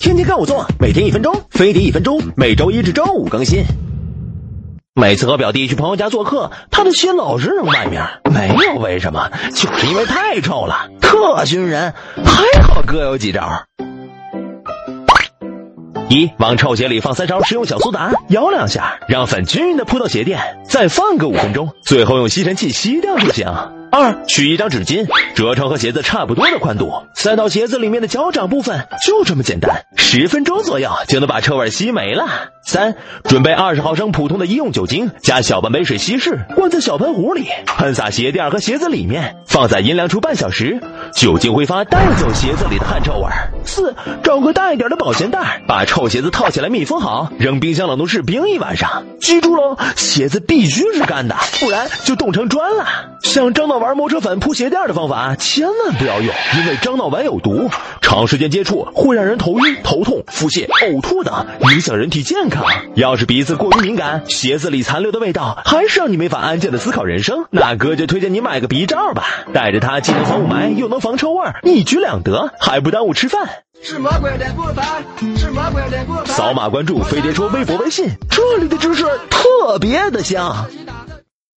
天天看我做，每天一分钟，飞碟一分钟，每周一至周五更新。每次和表弟去朋友家做客，他的鞋老是扔外面，没有为什么，就是因为太臭了，特熏人。还好哥有几招。一往臭鞋里放三勺食用小苏打，摇两下，让粉均匀的铺到鞋垫，再放个五分钟，最后用吸尘器吸掉就行。二取一张纸巾，折成和鞋子差不多的宽度，塞到鞋子里面的脚掌部分，就这么简单，十分钟左右就能把臭味吸没了。三准备二十毫升普通的医用酒精，加小半杯水稀释，灌在小喷壶里，喷洒鞋垫和鞋子里面，放在阴凉处半小时，酒精挥发带走鞋子里的汗臭味。四找个大一点的保鲜袋，把臭鞋子套起来密封好，扔冰箱冷冻室冰一晚上。记住喽，鞋子必须是干的，不然就冻成砖了。像樟脑丸磨车粉铺鞋垫的方法千万不要用，因为樟脑丸有毒，长时间接触会让人头晕、头痛、腹泻、呕吐等，影响人体健康。要是鼻子过于敏感，鞋子里残留的味道还是让你没法安静的思考人生，那哥就推荐你买个鼻罩吧，带着它既能防雾霾又能防臭味，一举两得，还不耽误吃饭。是魔鬼的不凡，是魔鬼的不凡。扫码关注飞碟说微博微信，这里的知识特别的香。